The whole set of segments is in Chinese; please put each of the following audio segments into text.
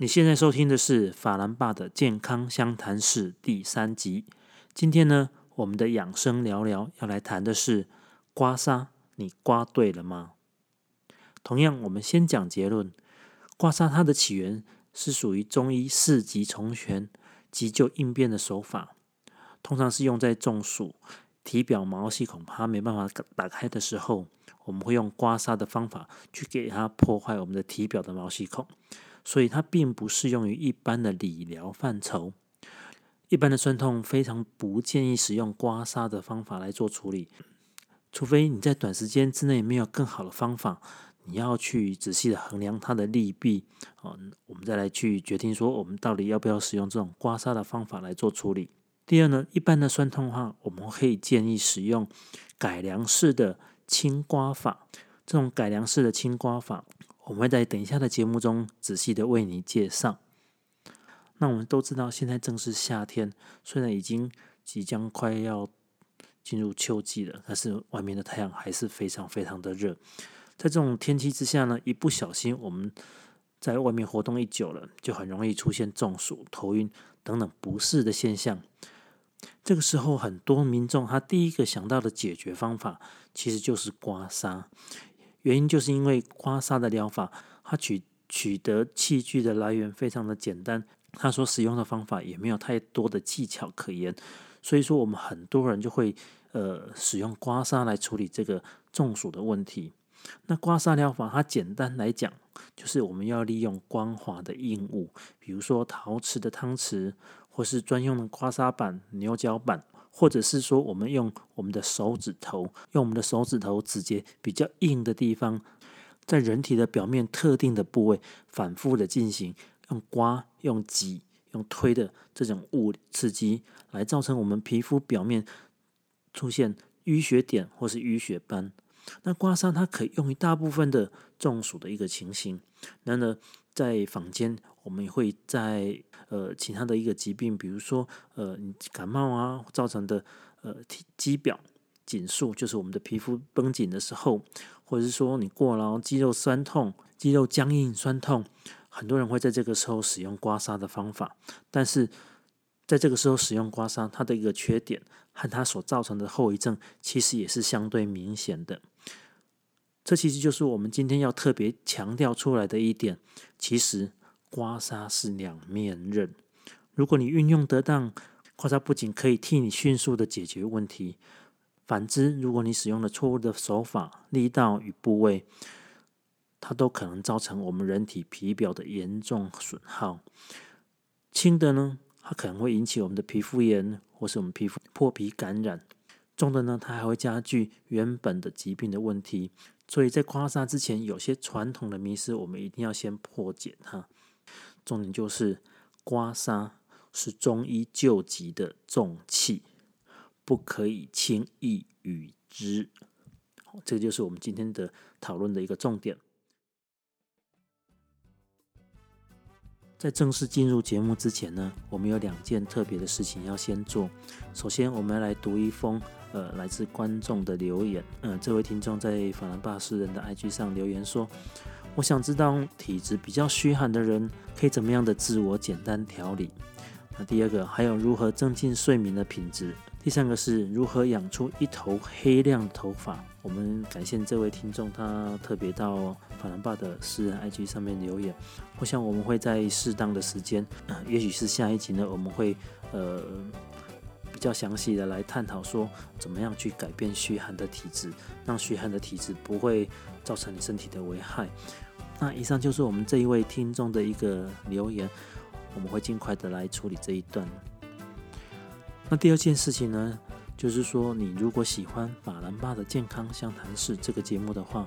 你现在收听的是法兰爸的健康相谈室第三集。今天呢，我们的养生聊聊要来谈的是刮痧，你刮对了吗？同样，我们先讲结论。刮痧它的起源是属于中医四级重拳急救应变的手法，通常是用在中暑、体表毛细孔它没办法打开的时候，我们会用刮痧的方法去给它破坏我们的体表的毛细孔。所以它并不适用于一般的理疗范畴。一般的酸痛非常不建议使用刮痧的方法来做处理，除非你在短时间之内没有更好的方法，你要去仔细的衡量它的利弊，哦，我们再来去决定说我们到底要不要使用这种刮痧的方法来做处理。第二呢，一般的酸痛的话，我们可以建议使用改良式的轻刮法，这种改良式的轻刮法。我们会在等一下的节目中仔细的为你介绍。那我们都知道，现在正是夏天，虽然已经即将快要进入秋季了，但是外面的太阳还是非常非常的热。在这种天气之下呢，一不小心我们在外面活动一久了，就很容易出现中暑、头晕等等不适的现象。这个时候，很多民众他第一个想到的解决方法，其实就是刮痧。原因就是因为刮痧的疗法，它取取得器具的来源非常的简单，它所使用的方法也没有太多的技巧可言，所以说我们很多人就会呃使用刮痧来处理这个中暑的问题。那刮痧疗法它简单来讲，就是我们要利用光滑的硬物，比如说陶瓷的汤匙，或是专用的刮痧板、牛角板。或者是说，我们用我们的手指头，用我们的手指头指节比较硬的地方，在人体的表面特定的部位反复的进行，用刮、用挤、用推的这种物理刺激，来造成我们皮肤表面出现淤血点或是淤血斑。那刮痧它可以用于大部分的中暑的一个情形。那呢，在坊间我们也会在。呃，其他的一个疾病，比如说呃，你感冒啊造成的呃体肌表紧束，就是我们的皮肤绷紧的时候，或者是说你过劳、肌肉酸痛、肌肉僵硬酸痛，很多人会在这个时候使用刮痧的方法。但是在这个时候使用刮痧，它的一个缺点和它所造成的后遗症，其实也是相对明显的。这其实就是我们今天要特别强调出来的一点，其实。刮痧是两面刃，如果你运用得当，刮痧不仅可以替你迅速的解决问题，反之，如果你使用了错误的手法、力道与部位，它都可能造成我们人体皮表的严重损耗。轻的呢，它可能会引起我们的皮肤炎，或是我们皮肤破皮感染；重的呢，它还会加剧原本的疾病的问题。所以在刮痧之前，有些传统的迷思，我们一定要先破解它。重点就是刮痧是中医救急的重器，不可以轻易与之。好，这就是我们今天的讨论的一个重点。在正式进入节目之前呢，我们有两件特别的事情要先做。首先，我们要来读一封呃来自观众的留言。嗯，这位听众在法兰巴斯人的 IG 上留言说。我想知道体质比较虚寒的人可以怎么样的自我简单调理。那第二个还有如何增进睡眠的品质。第三个是如何养出一头黑亮头发。我们感谢这位听众，他特别到法兰爸的私人 IG 上面留言。我想我们会在适当的时间，也许是下一集呢，我们会呃比较详细的来探讨说怎么样去改变虚寒的体质，让虚寒的体质不会造成你身体的危害。那以上就是我们这一位听众的一个留言，我们会尽快的来处理这一段。那第二件事情呢，就是说你如果喜欢法兰巴的健康相谈室这个节目的话，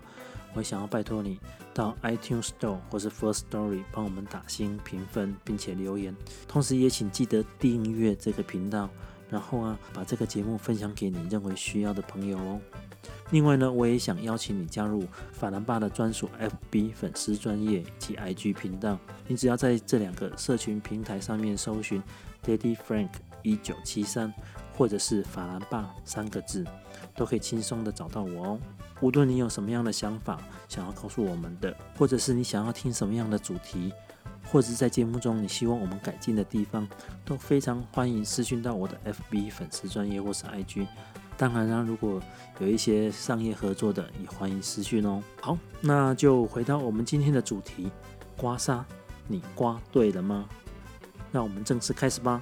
我想要拜托你到 iTunes Store 或是 First Story 帮我们打星评分，并且留言，同时也请记得订阅这个频道，然后啊把这个节目分享给你认为需要的朋友哦。另外呢，我也想邀请你加入法兰巴的专属 FB 粉丝专业及 IG 频道。你只要在这两个社群平台上面搜寻 Daddy Frank 一九七三，或者是法兰巴三个字，都可以轻松的找到我哦。无论你有什么样的想法想要告诉我们的，或者是你想要听什么样的主题，或者是在节目中你希望我们改进的地方，都非常欢迎私讯到我的 FB 粉丝专业或是 IG。当然啦，如果有一些商业合作的，也欢迎私讯哦。好，那就回到我们今天的主题，刮痧，你刮对了吗？那我们正式开始吧。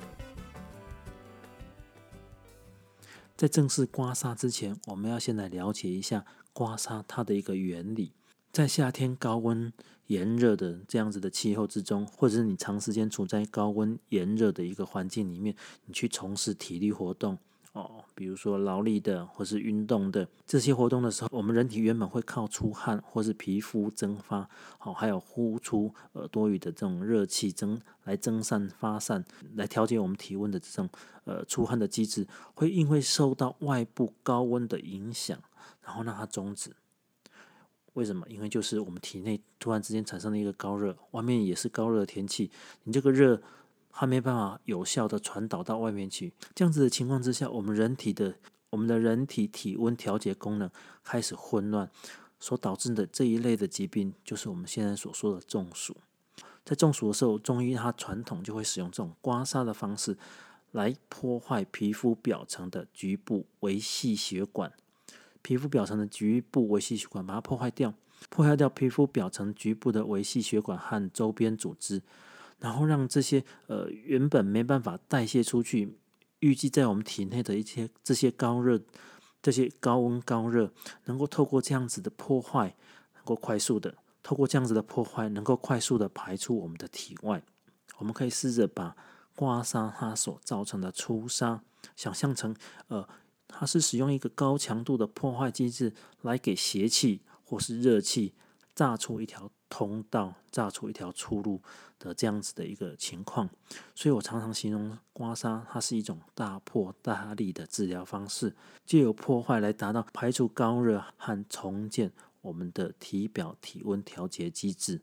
在正式刮痧之前，我们要先来了解一下刮痧它的一个原理。在夏天高温炎热的这样子的气候之中，或者是你长时间处在高温炎热的一个环境里面，你去从事体力活动。哦，比如说劳力的或是运动的这些活动的时候，我们人体原本会靠出汗或是皮肤蒸发，好，还有呼出呃多余的这种热气蒸来蒸散发散，来调节我们体温的这种呃出汗的机制，会因为受到外部高温的影响，然后让它终止。为什么？因为就是我们体内突然之间产生了一个高热，外面也是高热的天气，你这个热。它没办法有效的传导到外面去，这样子的情况之下，我们人体的我们的人体体温调节功能开始混乱，所导致的这一类的疾病，就是我们现在所说的中暑。在中暑的时候，中医它传统就会使用这种刮痧的方式，来破坏皮肤表层的局部维系血管，皮肤表层的局部维系血管把它破坏掉，破坏掉皮肤表层局部的维系血管和周边组织。然后让这些呃原本没办法代谢出去，预计在我们体内的一些这些高热、这些高温高热，能够透过这样子的破坏，能够快速的透过这样子的破坏，能够快速的排出我们的体外。我们可以试着把刮痧它所造成的出痧，想象成呃，它是使用一个高强度的破坏机制来给邪气或是热气炸出一条。通道炸出一条出路的这样子的一个情况，所以我常常形容刮痧，它是一种大破大立的治疗方式，借由破坏来达到排除高热和重建我们的体表体温调节机制。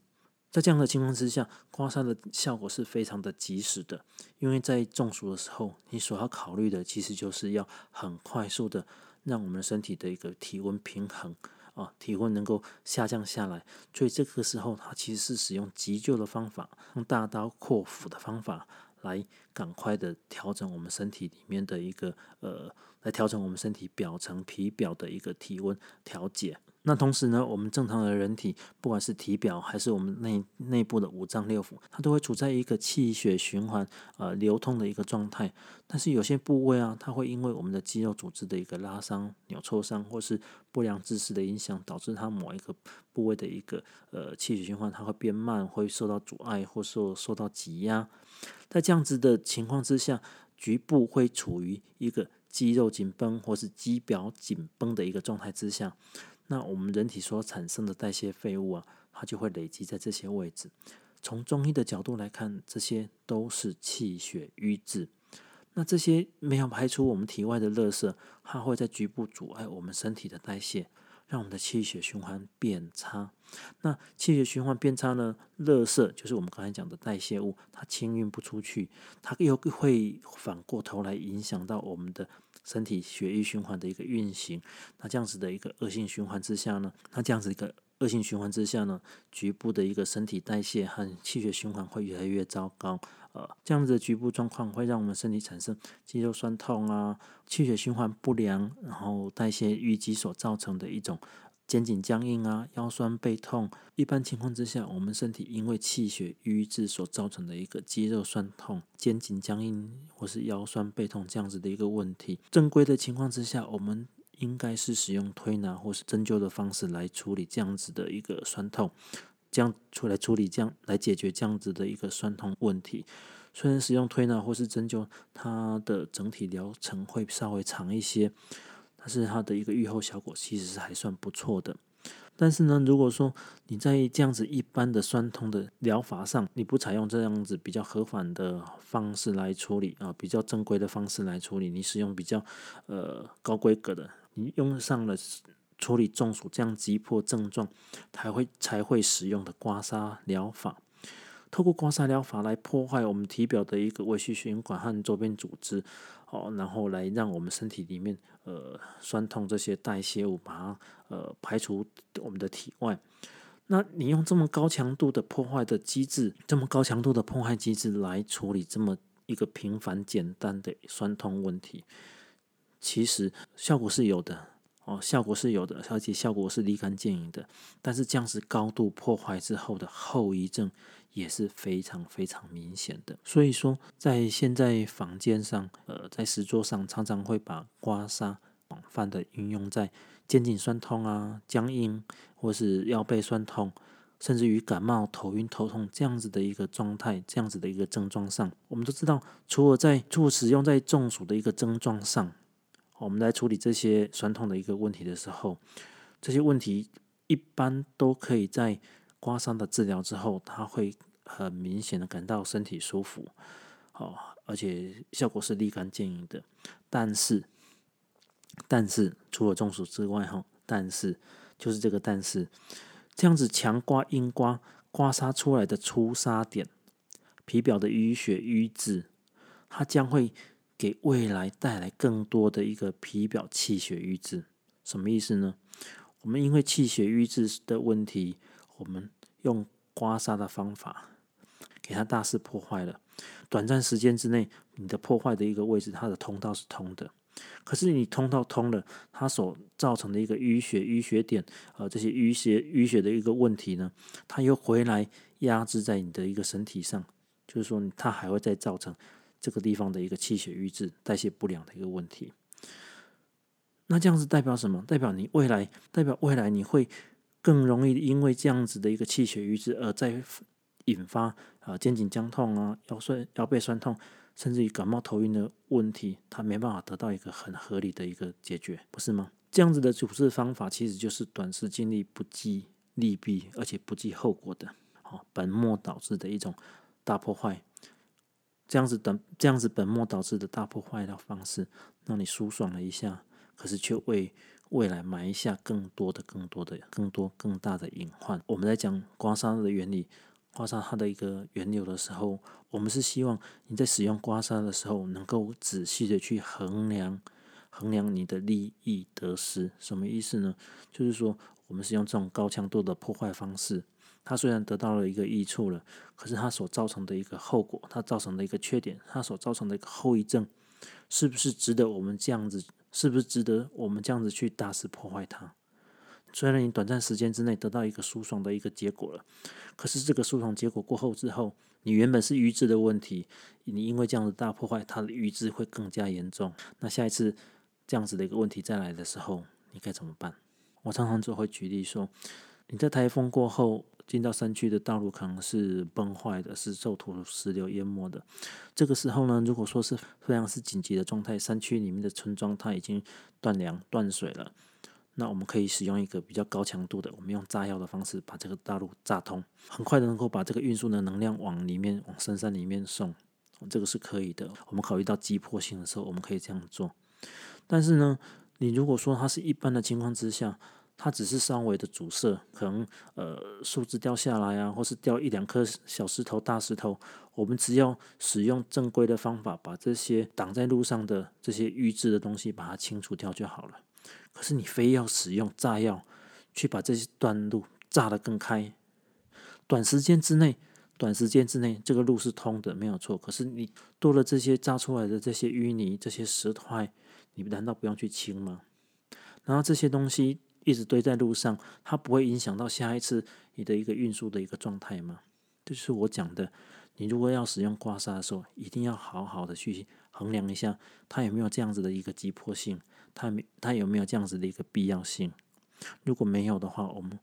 在这样的情况之下，刮痧的效果是非常的及时的，因为在中暑的时候，你所要考虑的其实就是要很快速的让我们身体的一个体温平衡。啊，体温能够下降下来，所以这个时候，它其实是使用急救的方法，用大刀阔斧的方法来赶快的调整我们身体里面的一个呃，来调整我们身体表层皮表的一个体温调节。那同时呢，我们正常的人体，不管是体表还是我们内内部的五脏六腑，它都会处在一个气血循环呃流通的一个状态。但是有些部位啊，它会因为我们的肌肉组织的一个拉伤、扭挫伤，或是不良姿势的影响，导致它某一个部位的一个呃气血循环它会变慢，会受到阻碍，或受受到挤压。在这样子的情况之下，局部会处于一个肌肉紧绷或是肌表紧绷的一个状态之下。那我们人体所产生的代谢废物啊，它就会累积在这些位置。从中医的角度来看，这些都是气血瘀滞。那这些没有排出我们体外的垃圾，它会在局部阻碍我们身体的代谢，让我们的气血循环变差。那气血循环变差呢？垃圾就是我们刚才讲的代谢物，它清运不出去，它又会反过头来影响到我们的。身体血液循环的一个运行，那这样子的一个恶性循环之下呢，那这样子一个恶性循环之下呢，局部的一个身体代谢和气血循环会越来越糟糕，呃，这样子的局部状况会让我们身体产生肌肉酸痛啊，气血循环不良，然后代谢淤积所造成的一种。肩颈僵硬啊，腰酸背痛。一般情况之下，我们身体因为气血瘀滞所造成的一个肌肉酸痛、肩颈僵硬或是腰酸背痛这样子的一个问题，正规的情况之下，我们应该是使用推拿或是针灸的方式来处理这样子的一个酸痛，这样出来处理这样来解决这样子的一个酸痛问题。虽然使用推拿或是针灸，它的整体疗程会稍微长一些。但是它的一个愈后效果其实是还算不错的。但是呢，如果说你在这样子一般的酸痛的疗法上，你不采用这样子比较合法的方式来处理啊，比较正规的方式来处理，你使用比较呃高规格的，你用上了处理中暑这样急迫症状才会才会使用的刮痧疗法。透过刮痧疗法来破坏我们体表的一个微细血管和周边组织，哦，然后来让我们身体里面呃酸痛这些代谢物把它呃排除我们的体外。那你用这么高强度的破坏的机制，这么高强度的破坏机制来处理这么一个平凡简单的酸痛问题，其实效果是有的哦，效果是有的，而且效果是立竿见影的。但是这样子高度破坏之后的后遗症也是非常非常明显的。所以说，在现在坊间上，呃，在石桌上常常会把刮痧广泛的运用在。肩颈酸痛啊、僵硬，或是腰背酸痛，甚至于感冒、头晕、头痛这样子的一个状态，这样子的一个症状上，我们都知道，除了在促使用在中暑的一个症状上，我们来处理这些酸痛的一个问题的时候，这些问题一般都可以在刮痧的治疗之后，他会很明显的感到身体舒服，好，而且效果是立竿见影的，但是。但是除了中暑之外，哈，但是就是这个但是，这样子强刮硬刮刮痧出来的出痧点，皮表的淤血淤滞，它将会给未来带来更多的一个皮表气血瘀滞。什么意思呢？我们因为气血瘀滞的问题，我们用刮痧的方法给它大肆破坏了。短暂时间之内，你的破坏的一个位置，它的通道是通的。可是你通道通了，它所造成的一个淤血、淤血点，呃，这些淤血、淤血的一个问题呢，它又回来压制在你的一个身体上，就是说它还会再造成这个地方的一个气血瘀滞、代谢不良的一个问题。那这样子代表什么？代表你未来，代表未来你会更容易因为这样子的一个气血瘀滞而再引发啊肩颈僵痛啊、腰酸、腰背酸痛。甚至于感冒头晕的问题，它没办法得到一个很合理的一个解决，不是吗？这样子的处置方法其实就是短时精力不计利弊，而且不计后果的，好本末倒置的一种大破坏。这样子等这样子本末倒置的大破坏的方式，让你舒爽了一下，可是却为未来埋下更多的、更多的、更多、更大的隐患。我们在讲刮痧的原理。刮痧它的一个原理的时候，我们是希望你在使用刮痧的时候，能够仔细的去衡量衡量你的利益得失。什么意思呢？就是说，我们是用这种高强度的破坏方式，它虽然得到了一个益处了，可是它所造成的一个后果，它造成的一个缺点，它所造成的一个后遗症，是不是值得我们这样子？是不是值得我们这样子去大肆破坏它？虽然你短暂时间之内得到一个舒爽的一个结果了，可是这个舒爽结果过后之后，你原本是瘀滞的问题，你因为这样的大破坏，它的瘀滞会更加严重。那下一次这样子的一个问题再来的时候，你该怎么办？我常常就会举例说，你在台风过后进到山区的道路可能是崩坏的，是受土石流淹没的。这个时候呢，如果说是非常是紧急的状态，山区里面的村庄它已经断粮断水了。那我们可以使用一个比较高强度的，我们用炸药的方式把这个大路炸通，很快的能够把这个运输的能量往里面、往深山里面送，这个是可以的。我们考虑到急迫性的时候，我们可以这样做。但是呢，你如果说它是一般的情况之下，它只是稍微的阻塞，可能呃树枝掉下来啊，或是掉一两颗小石头、大石头，我们只要使用正规的方法，把这些挡在路上的这些预制的东西把它清除掉就好了。可是你非要使用炸药去把这些段路炸得更开，短时间之内，短时间之内这个路是通的，没有错。可是你多了这些炸出来的这些淤泥、这些石块，你难道不用去清吗？然后这些东西一直堆在路上，它不会影响到下一次你的一个运输的一个状态吗？这就是我讲的，你如果要使用刮痧的时候，一定要好好的去衡量一下，它有没有这样子的一个急迫性。它没，它有没有这样子的一个必要性？如果没有的话，我们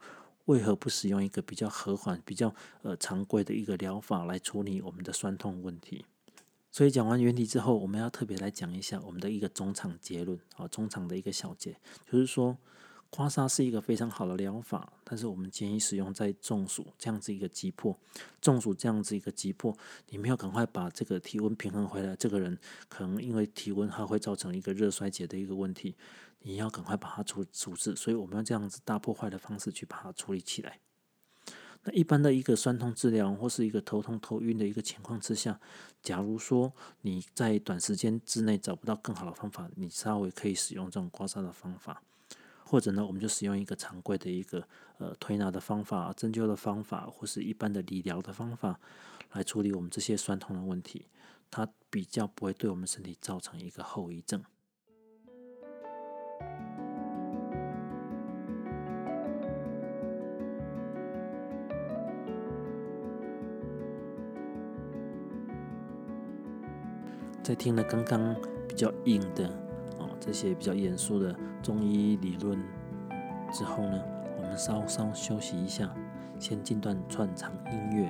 为何不使用一个比较和缓、比较呃常规的一个疗法来处理我们的酸痛问题？所以讲完原理之后，我们要特别来讲一下我们的一个中场结论啊，中场的一个小结，就是说。刮痧是一个非常好的疗法，但是我们建议使用在中暑这样子一个急迫，中暑这样子一个急迫，你没有赶快把这个体温平衡回来，这个人可能因为体温它会造成一个热衰竭的一个问题，你要赶快把它处处置，所以我们要这样子大破坏的方式去把它处理起来。那一般的一个酸痛治疗或是一个头痛头晕的一个情况之下，假如说你在短时间之内找不到更好的方法，你稍微可以使用这种刮痧的方法。或者呢，我们就使用一个常规的一个呃推拿的方法、针灸的方法，或是一般的理疗的方法来处理我们这些酸痛的问题，它比较不会对我们身体造成一个后遗症。在听了刚刚比较硬的这些比较严肃的中医理论之后呢，我们稍稍休息一下，先进段串场音乐。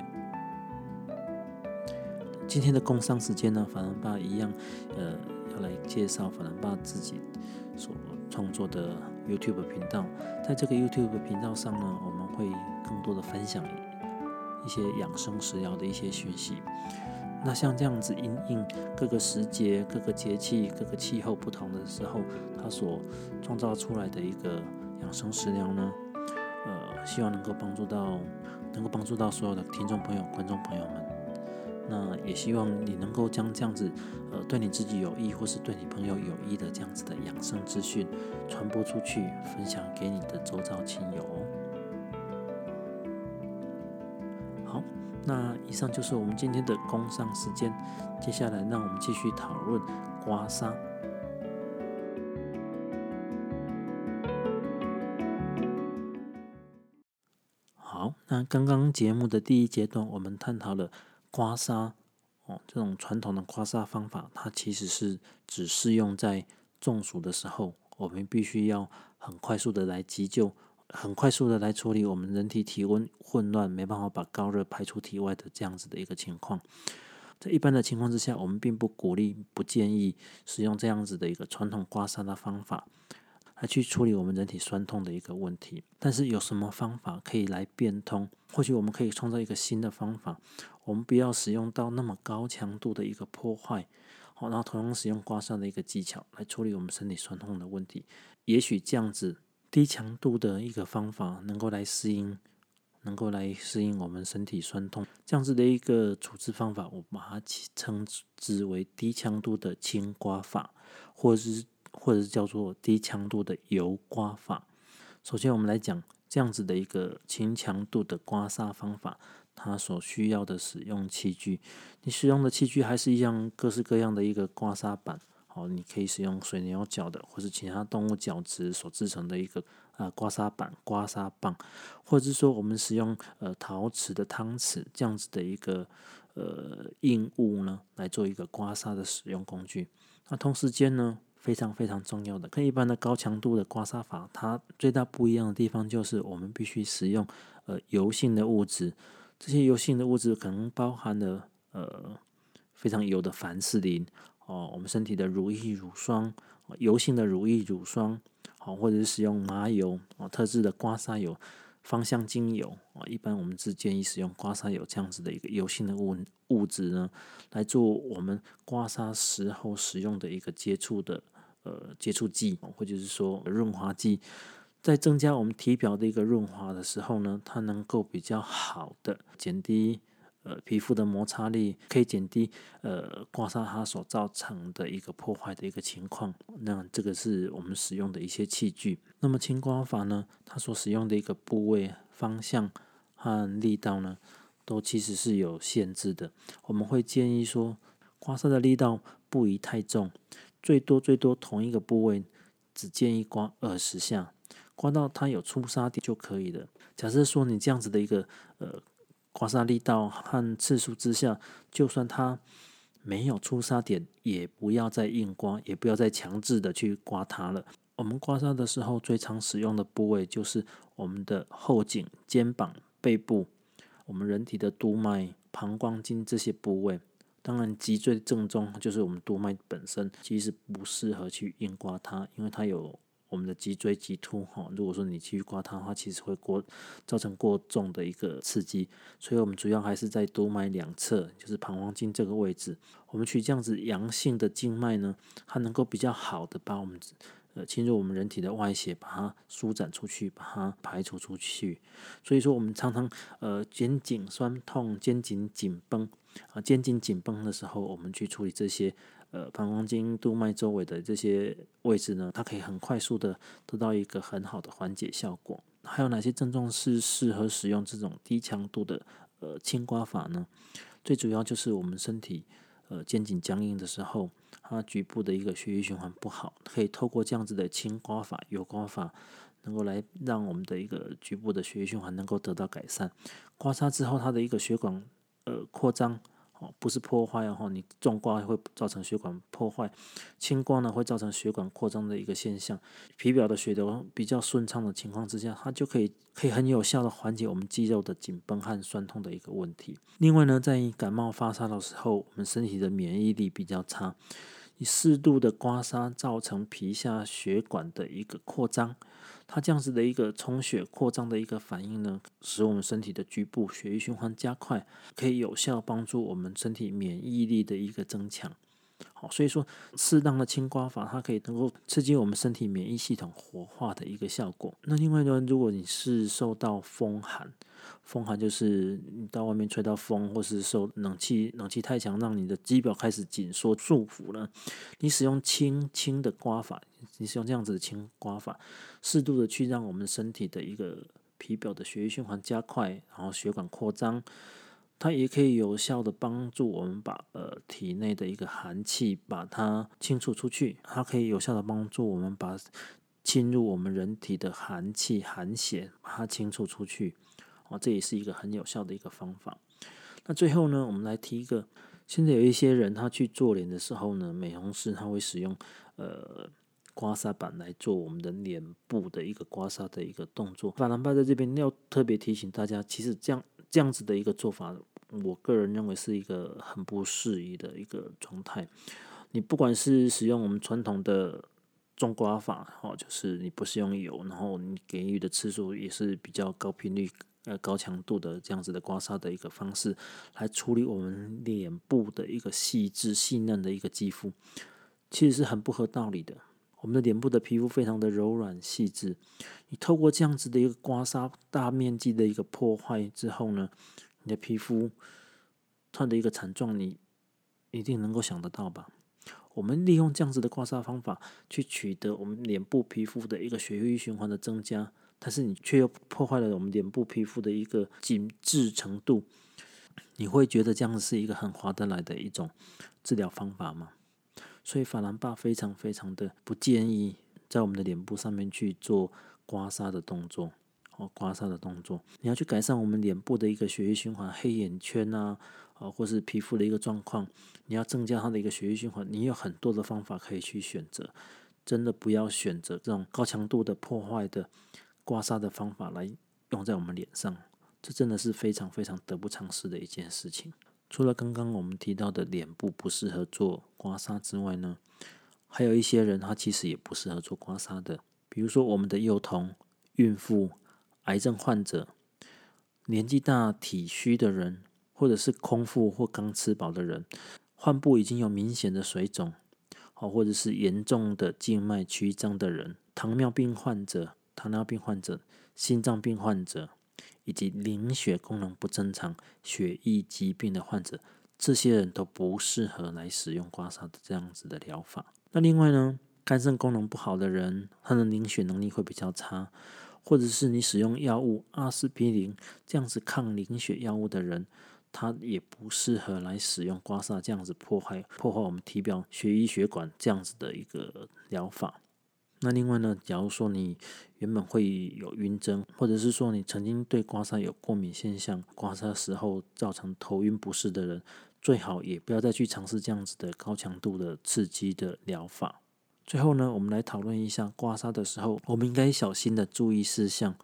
今天的工商时间呢，法兰巴一样，呃，要来介绍法兰巴自己所创作的 YouTube 频道。在这个 YouTube 频道上呢，我们会更多的分享一些养生食疗的一些讯息。那像这样子，因应各个时节、各个节气、各个气候不同的时候，它所创造出来的一个养生食疗呢，呃，希望能够帮助到，能够帮助到所有的听众朋友、观众朋友们。那也希望你能够将这样子，呃，对你自己有益或是对你朋友有益的这样子的养生资讯传播出去，分享给你的周遭亲友。好那以上就是我们今天的工商时间，接下来让我们继续讨论刮痧。好，那刚刚节目的第一阶段，我们探讨了刮痧哦，这种传统的刮痧方法，它其实是只适用在中暑的时候，我们必须要很快速的来急救。很快速的来处理我们人体体温混乱，没办法把高热排出体外的这样子的一个情况。在一般的情况之下，我们并不鼓励、不建议使用这样子的一个传统刮痧的方法来去处理我们人体酸痛的一个问题。但是有什么方法可以来变通？或许我们可以创造一个新的方法，我们不要使用到那么高强度的一个破坏，好，然后同样使用刮痧的一个技巧来处理我们身体酸痛的问题。也许这样子。低强度的一个方法，能够来适应，能够来适应我们身体酸痛这样子的一个处置方法，我把它称之为低强度的轻刮法，或者是或者是叫做低强度的油刮法。首先，我们来讲这样子的一个轻强度的刮痧方法，它所需要的使用器具，你使用的器具还是一样各式各样的一个刮痧板。哦，你可以使用水牛角的，或是其他动物角质所制成的一个呃刮痧板、刮痧棒，或者是说我们使用呃陶瓷的汤匙这样子的一个呃硬物呢，来做一个刮痧的使用工具。那同时间呢，非常非常重要的，跟一般的高强度的刮痧法，它最大不一样的地方就是我们必须使用呃油性的物质，这些油性的物质可能包含了呃非常油的凡士林。哦，我们身体的乳液、乳霜，油性的乳液、乳霜，好，或者是使用麻油，哦，特制的刮痧油、芳香精油，啊，一般我们是建议使用刮痧油这样子的一个油性的物物质呢，来做我们刮痧时候使用的一个接触的呃接触剂，或者是说润滑剂，在增加我们体表的一个润滑的时候呢，它能够比较好的减低。呃，皮肤的摩擦力可以减低呃刮痧它所造成的一个破坏的一个情况。那这个是我们使用的一些器具。那么轻刮法呢，它所使用的一个部位、方向和力道呢，都其实是有限制的。我们会建议说，刮痧的力道不宜太重，最多最多同一个部位只建议刮二十下，刮到它有出痧点就可以了。假设说你这样子的一个呃。刮痧力道和次数之下，就算它没有出痧点，也不要再硬刮，也不要再强制的去刮它了。我们刮痧的时候，最常使用的部位就是我们的后颈、肩膀、背部，我们人体的督脉、膀胱经这些部位。当然，脊椎正中就是我们督脉本身，其实不适合去硬刮它，因为它有。我们的脊椎棘突哈，如果说你继续刮它的话，其实会过造成过重的一个刺激，所以我们主要还是在督脉两侧，就是膀胱经这个位置，我们取这样子阳性的经脉呢，它能够比较好的把我们呃侵入我们人体的外邪，把它舒展出去，把它排除出去。所以说，我们常常呃肩颈酸痛、肩颈紧绷啊，肩颈紧绷的时候，我们去处理这些。呃膀胱经督脉周围的这些位置呢，它可以很快速的得到一个很好的缓解效果。还有哪些症状是适合使用这种低强度的呃轻刮法呢？最主要就是我们身体呃肩颈僵硬的时候，它局部的一个血液循环不好，可以透过这样子的轻刮法、油刮法，能够来让我们的一个局部的血液循环能够得到改善。刮痧之后，它的一个血管呃扩张。哦，不是破坏哦，你重刮会造成血管破坏，轻刮呢会造成血管扩张的一个现象，皮表的血流比较顺畅的情况之下，它就可以可以很有效的缓解我们肌肉的紧绷和酸痛的一个问题。另外呢，在感冒发烧的时候，我们身体的免疫力比较差，适度的刮痧造成皮下血管的一个扩张。它这样子的一个充血扩张的一个反应呢，使我们身体的局部血液循环加快，可以有效帮助我们身体免疫力的一个增强。所以说适当的清刮法，它可以能够刺激我们身体免疫系统活化的一个效果。那另外呢，如果你是受到风寒，风寒就是你到外面吹到风，或是受冷气冷气太强，让你的肌表开始紧缩束缚了。你使用轻轻的刮法，你使用这样子的轻刮法，适度的去让我们身体的一个皮表的血液循环加快，然后血管扩张，它也可以有效的帮助我们把呃体内的一个寒气把它清除出去。它可以有效的帮助我们把侵入我们人体的寒气寒邪把它清除出去。哦，这也是一个很有效的一个方法。那最后呢，我们来提一个，现在有一些人他去做脸的时候呢，美容师他会使用呃刮痧板来做我们的脸部的一个刮痧的一个动作。法兰巴在这边要特别提醒大家，其实这样这样子的一个做法，我个人认为是一个很不适宜的一个状态。你不管是使用我们传统的重刮法，哦，就是你不是用油，然后你给予的次数也是比较高频率。呃，高强度的这样子的刮痧的一个方式，来处理我们脸部的一个细致细嫩的一个肌肤，其实是很不合道理的。我们的脸部的皮肤非常的柔软细致，你透过这样子的一个刮痧，大面积的一个破坏之后呢，你的皮肤它的一个惨状，你一定能够想得到吧？我们利用这样子的刮痧方法，去取得我们脸部皮肤的一个血液循环的增加。但是你却又破坏了我们脸部皮肤的一个紧致程度，你会觉得这样是一个很划得来的一种治疗方法吗？所以法兰爸非常非常的不建议在我们的脸部上面去做刮痧的动作，哦，刮痧的动作，你要去改善我们脸部的一个血液循环，黑眼圈啊，啊，或是皮肤的一个状况，你要增加它的一个血液循环，你有很多的方法可以去选择，真的不要选择这种高强度的破坏的。刮痧的方法来用在我们脸上，这真的是非常非常得不偿失的一件事情。除了刚刚我们提到的脸部不适合做刮痧之外呢，还有一些人他其实也不适合做刮痧的，比如说我们的幼童、孕妇、癌症患者、年纪大体虚的人，或者是空腹或刚吃饱的人，患部已经有明显的水肿，好，或者是严重的静脉曲张的人，糖尿病患者。糖尿病患者、心脏病患者以及凝血功能不正常、血液疾病的患者，这些人都不适合来使用刮痧的这样子的疗法。那另外呢，肝肾功能不好的人，他的凝血能力会比较差，或者是你使用药物阿司匹林这样子抗凝血药物的人，他也不适合来使用刮痧这样子破坏破坏我们体表血液血管这样子的一个疗法。那另外呢，假如说你原本会有晕针，或者是说你曾经对刮痧有过敏现象，刮痧时候造成头晕不适的人，最好也不要再去尝试这样子的高强度的刺激的疗法。最后呢，我们来讨论一下刮痧的时候，我们应该小心的注意事项。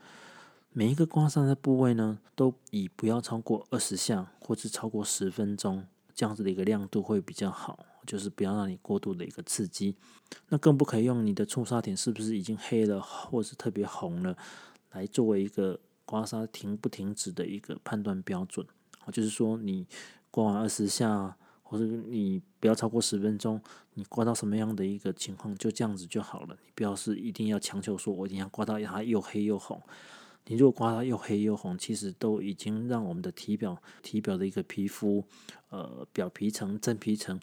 每一个刮痧的部位呢，都以不要超过二十下，或是超过十分钟这样子的一个亮度会比较好。就是不要让你过度的一个刺激，那更不可以用你的触痧点是不是已经黑了或是特别红了，来作为一个刮痧停不停止的一个判断标准。就是说你刮完二十下，或者你不要超过十分钟，你刮到什么样的一个情况，就这样子就好了。你不要是一定要强求说，我一定要刮到它又黑又红。你如果刮到又黑又红，其实都已经让我们的体表体表的一个皮肤，呃，表皮层、真皮层。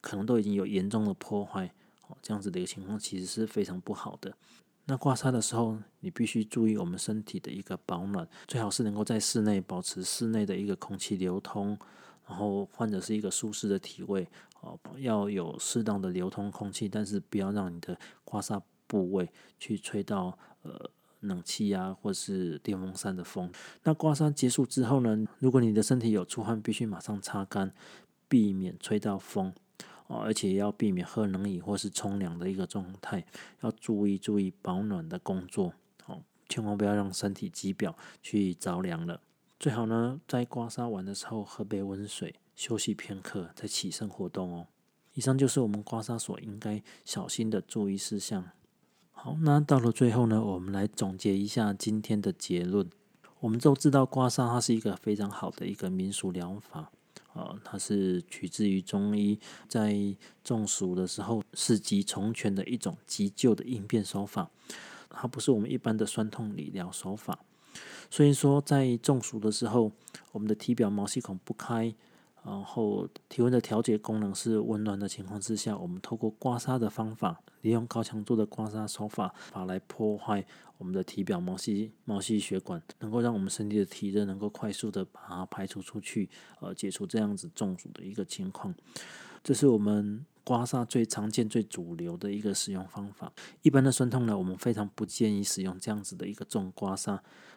可能都已经有严重的破坏，哦，这样子的一个情况其实是非常不好的。那刮痧的时候，你必须注意我们身体的一个保暖，最好是能够在室内保持室内的一个空气流通，然后患者是一个舒适的体位，哦，要有适当的流通空气，但是不要让你的刮痧部位去吹到呃冷气啊，或是电风扇的风。那刮痧结束之后呢，如果你的身体有出汗，必须马上擦干，避免吹到风。哦，而且要避免喝冷饮或是冲凉的一个状态，要注意注意保暖的工作，哦，千万不要让身体肌表去着凉了。最好呢，在刮痧完的时候喝杯温水，休息片刻，再起身活动哦。以上就是我们刮痧所应该小心的注意事项。好，那到了最后呢，我们来总结一下今天的结论。我们都知道刮痧它是一个非常好的一个民俗疗法。啊，它是取自于中医，在中暑的时候，是急从权的一种急救的应变手法。它不是我们一般的酸痛理疗手法。所以说，在中暑的时候，我们的体表毛细孔不开。然后体温的调节功能是温暖的情况之下，我们透过刮痧的方法，利用高强度的刮痧手法，法来破坏我们的体表毛细毛细血管，能够让我们身体的体热能够快速的把它排除出去，呃，解除这样子中暑的一个情况。这是我们。刮痧最常见、最主流的一个使用方法。一般的酸痛呢，我们非常不建议使用这样子的一个重刮痧、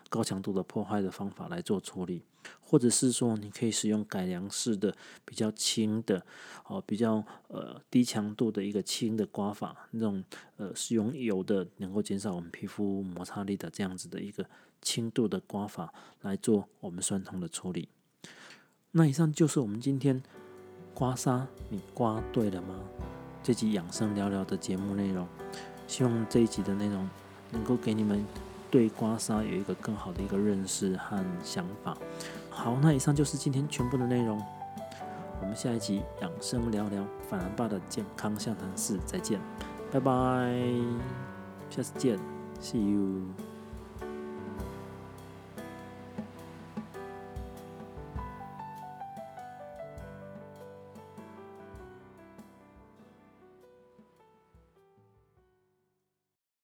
高强度的破坏的方法来做处理，或者是说，你可以使用改良式的、比较轻的、哦比较呃低强度的一个轻的刮法，那种呃使用油的，能够减少我们皮肤摩擦力的这样子的一个轻度的刮法来做我们酸痛的处理。那以上就是我们今天。刮痧，你刮对了吗？这集养生聊聊的节目内容，希望这一集的内容能够给你们对刮痧有一个更好的一个认识和想法。好，那以上就是今天全部的内容。我们下一集养生聊聊反而爸的健康相谈室再见，拜拜，下次见，See you。